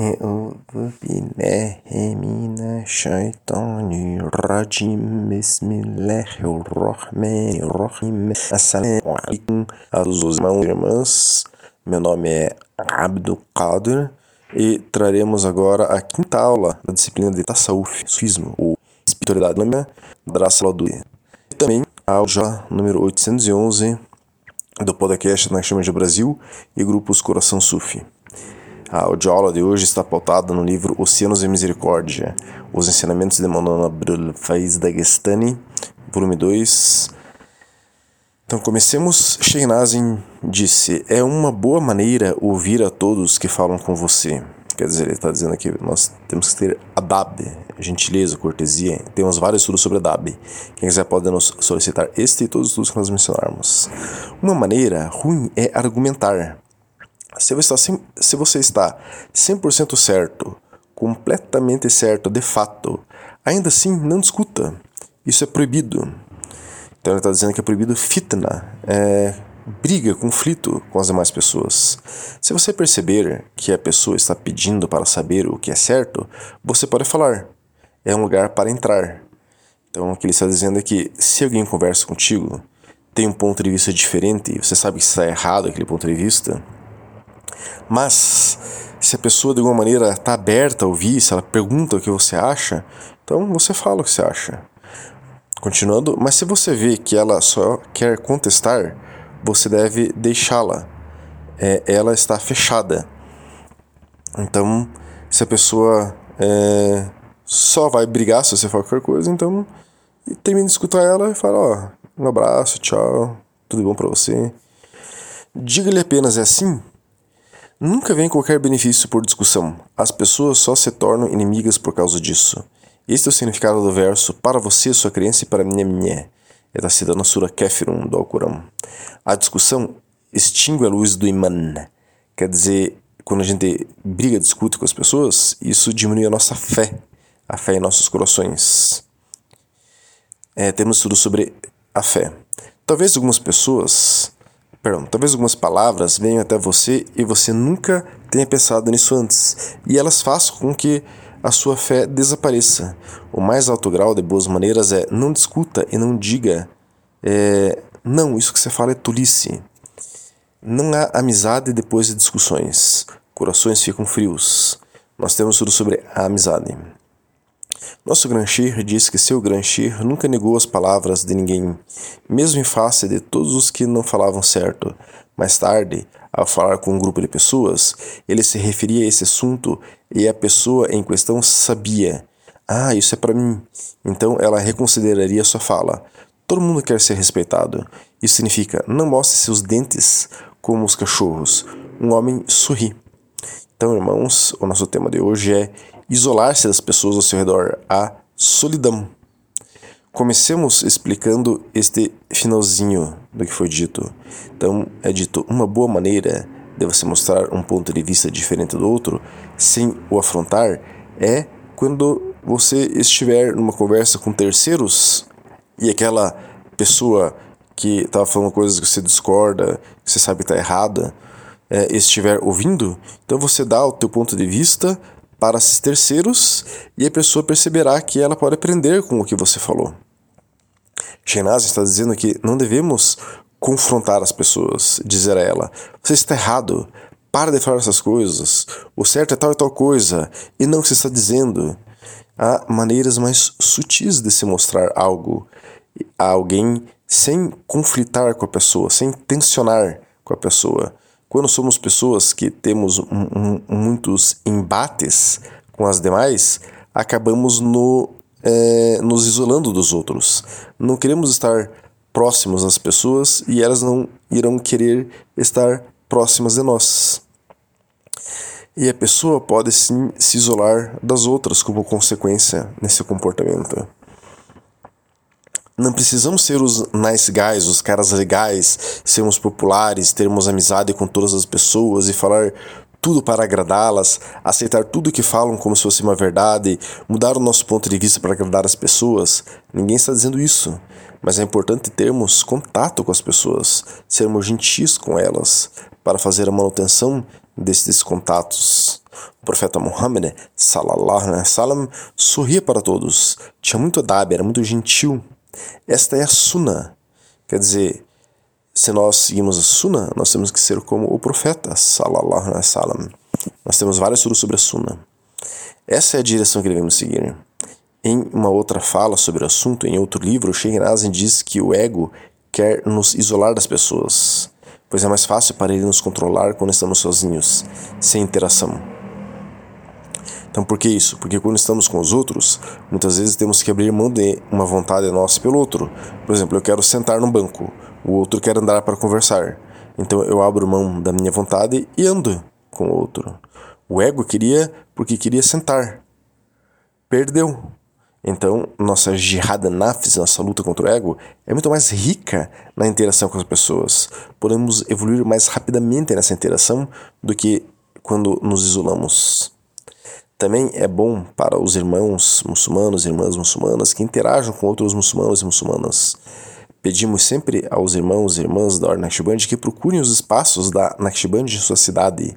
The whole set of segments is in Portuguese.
أعوذ بالله من الشيطان الرجيم بسم الله الرحمن الرحيم Assalamu alaikum a todos os irmãos e irmãs Meu nome é Abdul Qadir e traremos agora a quinta aula da disciplina de Tasawuf, Sufismo ou Espiritualidade Islâmica da Sala do E também a aula número 811 do podcast na Chama de Brasil e grupos Coração Sufi. A audioaula de hoje está pautada no livro Oceanos de Misericórdia, Os Ensinamentos de Maulana Abdul Faiz Dagestani, volume 2. Então comecemos. Sheikh Nazim disse, é uma boa maneira ouvir a todos que falam com você. Quer dizer, ele está dizendo aqui, nós temos que ter adab, gentileza, cortesia. Temos vários estudos sobre adab. Quem quiser pode nos solicitar este e todos os estudos que nós mencionarmos. Uma maneira ruim é argumentar. Se você está, se você está 100% certo, completamente certo de fato, ainda assim não discuta. Isso é proibido. Então ele está dizendo que é proibido fitna, é, briga, conflito com as demais pessoas. Se você perceber que a pessoa está pedindo para saber o que é certo, você pode falar. É um lugar para entrar. Então o que ele está dizendo é que se alguém conversa contigo, tem um ponto de vista diferente, você sabe que está errado aquele ponto de vista, mas se a pessoa de alguma maneira está aberta a ouvir, se ela pergunta o que você acha, então você fala o que você acha. Continuando, mas se você vê que ela só quer contestar, você deve deixá-la. É, ela está fechada. Então, se a pessoa é, só vai brigar se você falar qualquer coisa, então termina de escutar ela e fala: Ó, oh, um abraço, tchau, tudo bom para você. Diga-lhe apenas é assim Nunca vem qualquer benefício por discussão. As pessoas só se tornam inimigas por causa disso. Este é o significado do verso para você, sua criança, e para minha minha. Está citando a Sura Kefirun do Alcorão. A discussão extingue a luz do imã. Quer dizer, quando a gente briga, discute com as pessoas, isso diminui a nossa fé, a fé em nossos corações. É, temos estudo sobre a fé. Talvez algumas pessoas Perdão, talvez algumas palavras venham até você e você nunca tenha pensado nisso antes, e elas façam com que a sua fé desapareça. O mais alto grau de boas maneiras é não discuta e não diga é, não, isso que você fala é tolice. Não há amizade depois de discussões. Corações ficam frios. Nós temos tudo sobre a amizade. Nosso Granchir diz que seu Granchir nunca negou as palavras de ninguém, mesmo em face de todos os que não falavam certo. Mais tarde, ao falar com um grupo de pessoas, ele se referia a esse assunto e a pessoa em questão sabia. Ah, isso é para mim. Então ela reconsideraria sua fala. Todo mundo quer ser respeitado. Isso significa não mostre seus dentes como os cachorros. Um homem sorri. Então, irmãos, o nosso tema de hoje é isolar-se das pessoas ao seu redor, a solidão. Comecemos explicando este finalzinho do que foi dito. Então, é dito uma boa maneira de você mostrar um ponto de vista diferente do outro, sem o afrontar, é quando você estiver numa conversa com terceiros e aquela pessoa que estava falando coisas que você discorda, que você sabe que está errada, é, estiver ouvindo, então você dá o teu ponto de vista para esses terceiros e a pessoa perceberá que ela pode aprender com o que você falou. Shenaz está dizendo que não devemos confrontar as pessoas, dizer a ela: você está errado, para de falar essas coisas, o certo é tal e tal coisa, e não o que você está dizendo. Há maneiras mais sutis de se mostrar algo a alguém sem conflitar com a pessoa, sem tensionar com a pessoa. Quando somos pessoas que temos muitos embates com as demais, acabamos no, é, nos isolando dos outros. Não queremos estar próximos das pessoas e elas não irão querer estar próximas de nós. E a pessoa pode sim se isolar das outras como consequência nesse comportamento. Não precisamos ser os nice guys, os caras legais, sermos populares, termos amizade com todas as pessoas e falar tudo para agradá-las, aceitar tudo que falam como se fosse uma verdade, mudar o nosso ponto de vista para agradar as pessoas. Ninguém está dizendo isso, mas é importante termos contato com as pessoas, sermos gentis com elas, para fazer a manutenção desses contatos. O profeta Muhammad, salallahu alaihi wasallam, sorria para todos, tinha muito adab, era muito gentil. Esta é a sunnah. Quer dizer, se nós seguimos a sunnah, nós temos que ser como o profeta, salallahu alaihi wasallam. Nós temos vários estudos sobre a sunnah. Essa é a direção que devemos seguir. Em uma outra fala sobre o assunto, em outro livro, Sheikh diz que o ego quer nos isolar das pessoas, pois é mais fácil para ele nos controlar quando estamos sozinhos, sem interação. Então, por que isso? Porque quando estamos com os outros, muitas vezes temos que abrir mão de uma vontade nossa pelo outro. Por exemplo, eu quero sentar no banco, o outro quer andar para conversar. Então eu abro mão da minha vontade e ando com o outro. O ego queria porque queria sentar. Perdeu. Então, nossa jihad nafs, nossa luta contra o ego, é muito mais rica na interação com as pessoas. Podemos evoluir mais rapidamente nessa interação do que quando nos isolamos. Também é bom para os irmãos muçulmanos e irmãs muçulmanas que interajam com outros muçulmanos e muçulmanas. Pedimos sempre aos irmãos e irmãs da Naqshband que procurem os espaços da Naqshband em sua cidade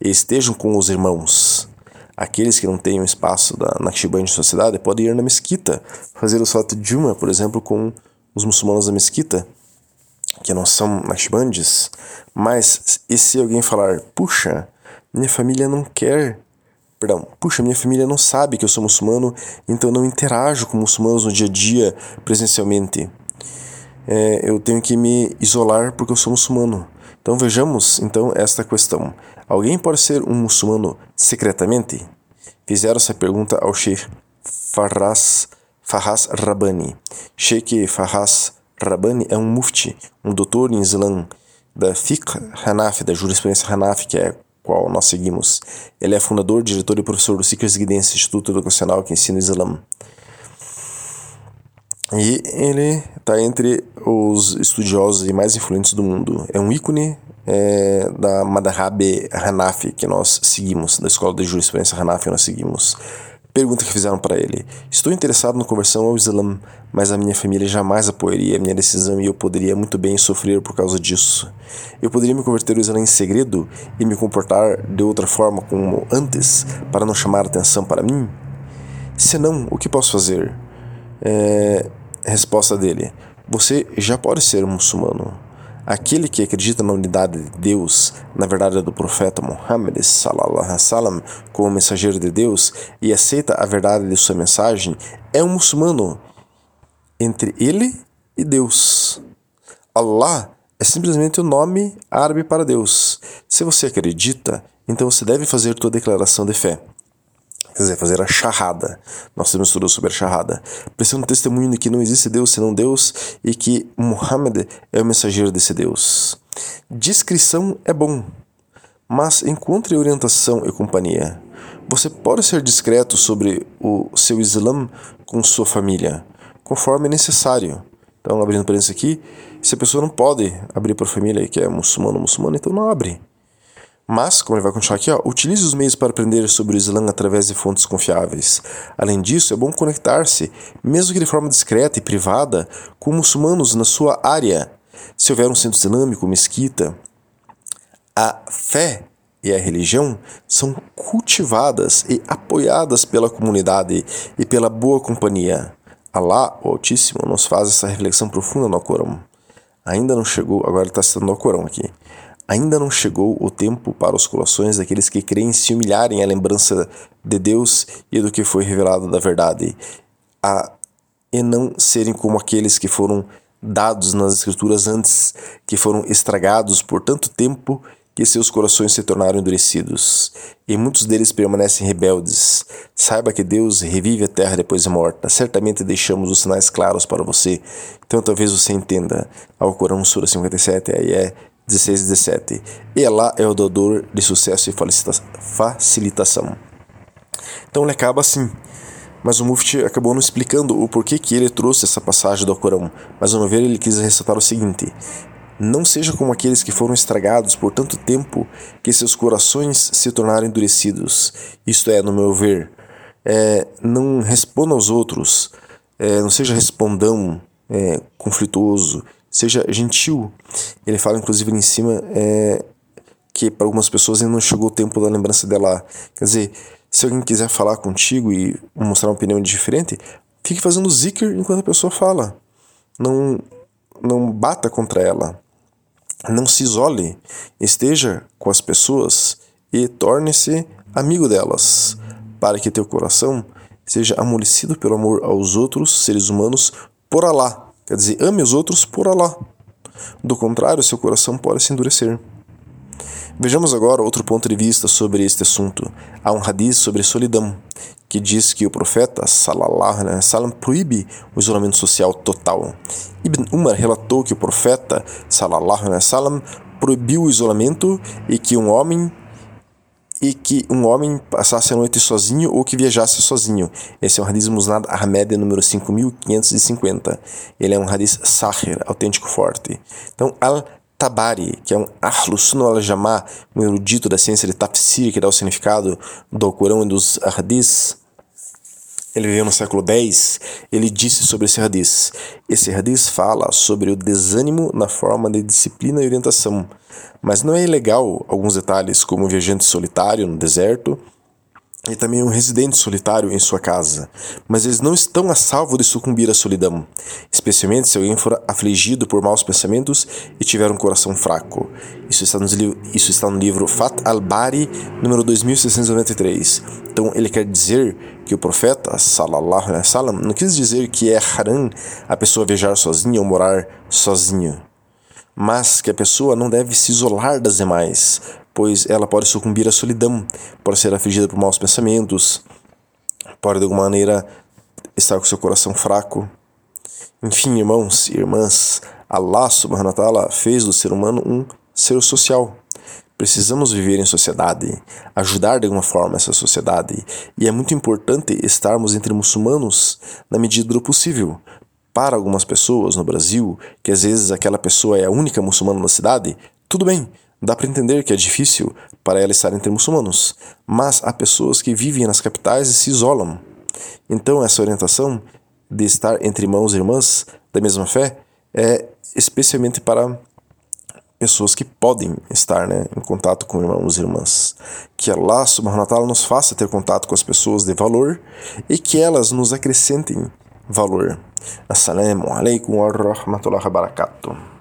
e estejam com os irmãos. Aqueles que não têm um espaço da Naqshband em sua cidade podem ir na mesquita, fazer o Salat Juma, por exemplo, com os muçulmanos da mesquita, que não são Naqshbandes. Mas e se alguém falar, puxa, minha família não quer Perdão, puxa, minha família não sabe que eu sou muçulmano, então não interajo com muçulmanos no dia a dia presencialmente. É, eu tenho que me isolar porque eu sou muçulmano. Então vejamos então esta questão. Alguém pode ser um muçulmano secretamente? Fizeram essa pergunta ao Sheikh Farras, Farras Rabbani. Sheikh Farras Rabbani é um mufti, um doutor em Islã da Fiqh Hanafi, da jurisprudência Hanafi, que é qual nós seguimos. Ele é fundador, diretor e professor do Seekers Guidance, Instituto Educacional que ensina o Islã. E ele está entre os estudiosos e mais influentes do mundo. É um ícone é, da Madhhab Hanafi que nós seguimos, da escola de jurisprudência Hanafi que nós seguimos. Pergunta que fizeram para ele: Estou interessado na conversão ao Islã, mas a minha família jamais apoiaria a minha decisão e eu poderia muito bem sofrer por causa disso. Eu poderia me converter ao Islã em segredo e me comportar de outra forma como antes, para não chamar atenção para mim? Se não, o que posso fazer? É... Resposta dele: Você já pode ser muçulmano. Aquele que acredita na unidade de Deus, na verdade do profeta Muhammad sallam, como mensageiro de Deus e aceita a verdade de sua mensagem, é um muçulmano entre ele e Deus. Allah é simplesmente o nome árabe para Deus. Se você acredita, então você deve fazer sua declaração de fé quer dizer, fazer a charrada. Nós temos estudo sobre a charrada, prestando testemunho de que não existe Deus senão Deus e que Muhammad é o mensageiro desse Deus. Discrição é bom, mas encontre orientação e companhia. Você pode ser discreto sobre o seu Islã com sua família, conforme necessário. Então, abrindo parênteses aqui, se a pessoa não pode abrir para a família que é muçulmano ou muçulmana, então não abre. Mas, como ele vai continuar aqui, ó, utilize os meios para aprender sobre o Islã através de fontes confiáveis. Além disso, é bom conectar-se, mesmo que de forma discreta e privada, com muçulmanos na sua área. Se houver um centro islâmico, mesquita, a fé e a religião são cultivadas e apoiadas pela comunidade e pela boa companhia. Alá, o Altíssimo, nos faz essa reflexão profunda no Corão. Ainda não chegou, agora ele está citando o Corão aqui. Ainda não chegou o tempo para os corações daqueles que creem se humilharem à lembrança de Deus e do que foi revelado da verdade, a, e não serem como aqueles que foram dados nas Escrituras antes, que foram estragados por tanto tempo que seus corações se tornaram endurecidos, e muitos deles permanecem rebeldes. Saiba que Deus revive a terra depois de morta. Certamente deixamos os sinais claros para você, então talvez você entenda. Ao Corão, Sura 57, aí é 16 e 17. E Allah é o doador de sucesso e facilitação. Então ele acaba assim. Mas o Mufti acabou não explicando o porquê que ele trouxe essa passagem do Corão. Mas ao meu ver ele quis ressaltar o seguinte: Não seja como aqueles que foram estragados por tanto tempo que seus corações se tornaram endurecidos. Isto é, no meu ver, é, não responda aos outros, é, não seja respondão é, conflituoso, seja gentil. Ele fala, inclusive, ali em cima, é, que para algumas pessoas ainda não chegou o tempo da lembrança dela. Quer dizer, se alguém quiser falar contigo e mostrar uma opinião diferente, fique fazendo zikr enquanto a pessoa fala. Não, não bata contra ela. Não se isole. Esteja com as pessoas e torne-se amigo delas, para que teu coração seja amolecido pelo amor aos outros seres humanos por Alá. Quer dizer, ame os outros por Alá. Do contrário, seu coração pode se endurecer. Vejamos agora outro ponto de vista sobre este assunto. Há um hadith sobre solidão, que diz que o profeta sallallahu alaihi wasallam proíbe o isolamento social total. Ibn Umar relatou que o profeta sallallahu alaihi wasallam proibiu o isolamento e que um homem e que um homem passasse a noite sozinho ou que viajasse sozinho. Esse é o hadith Musnad Ahmed número 5550. Ele é um hadith sahir, autêntico forte. Então, al Tabari, que é um Ahlus al-Jamá, um erudito da ciência de tafsir, que dá o significado do Corão e dos Hadiths, ele viveu no século X, ele disse sobre esse hadith. Esse hadith fala sobre o desânimo na forma de disciplina e orientação, mas não é ilegal alguns detalhes, como viajante solitário no deserto, e também um residente solitário em sua casa, mas eles não estão a salvo de sucumbir à solidão, especialmente se alguém for afligido por maus pensamentos e tiver um coração fraco. Isso está, isso está no livro Fat al-Bari, número 2693. Então ele quer dizer que o profeta, sallallahu alaihi wasallam, não quis dizer que é haram a pessoa viajar sozinha ou morar sozinha, mas que a pessoa não deve se isolar das demais, pois ela pode sucumbir à solidão, pode ser afligida por maus pensamentos, pode de alguma maneira estar com seu coração fraco. Enfim, irmãos e irmãs, Allah subhanahu wa ta'ala fez do ser humano um ser social. Precisamos viver em sociedade, ajudar de alguma forma essa sociedade, e é muito importante estarmos entre muçulmanos na medida do possível. Para algumas pessoas no Brasil, que às vezes aquela pessoa é a única muçulmana na cidade, tudo bem, Dá para entender que é difícil para ela estar entre muçulmanos, mas há pessoas que vivem nas capitais e se isolam. Então, essa orientação de estar entre irmãos e irmãs da mesma fé é especialmente para pessoas que podem estar né, em contato com irmãos e irmãs. Que Allah subhanahu wa ta'ala nos faça ter contato com as pessoas de valor e que elas nos acrescentem فالوير. السلام عليكم ورحمة الله وبركاته.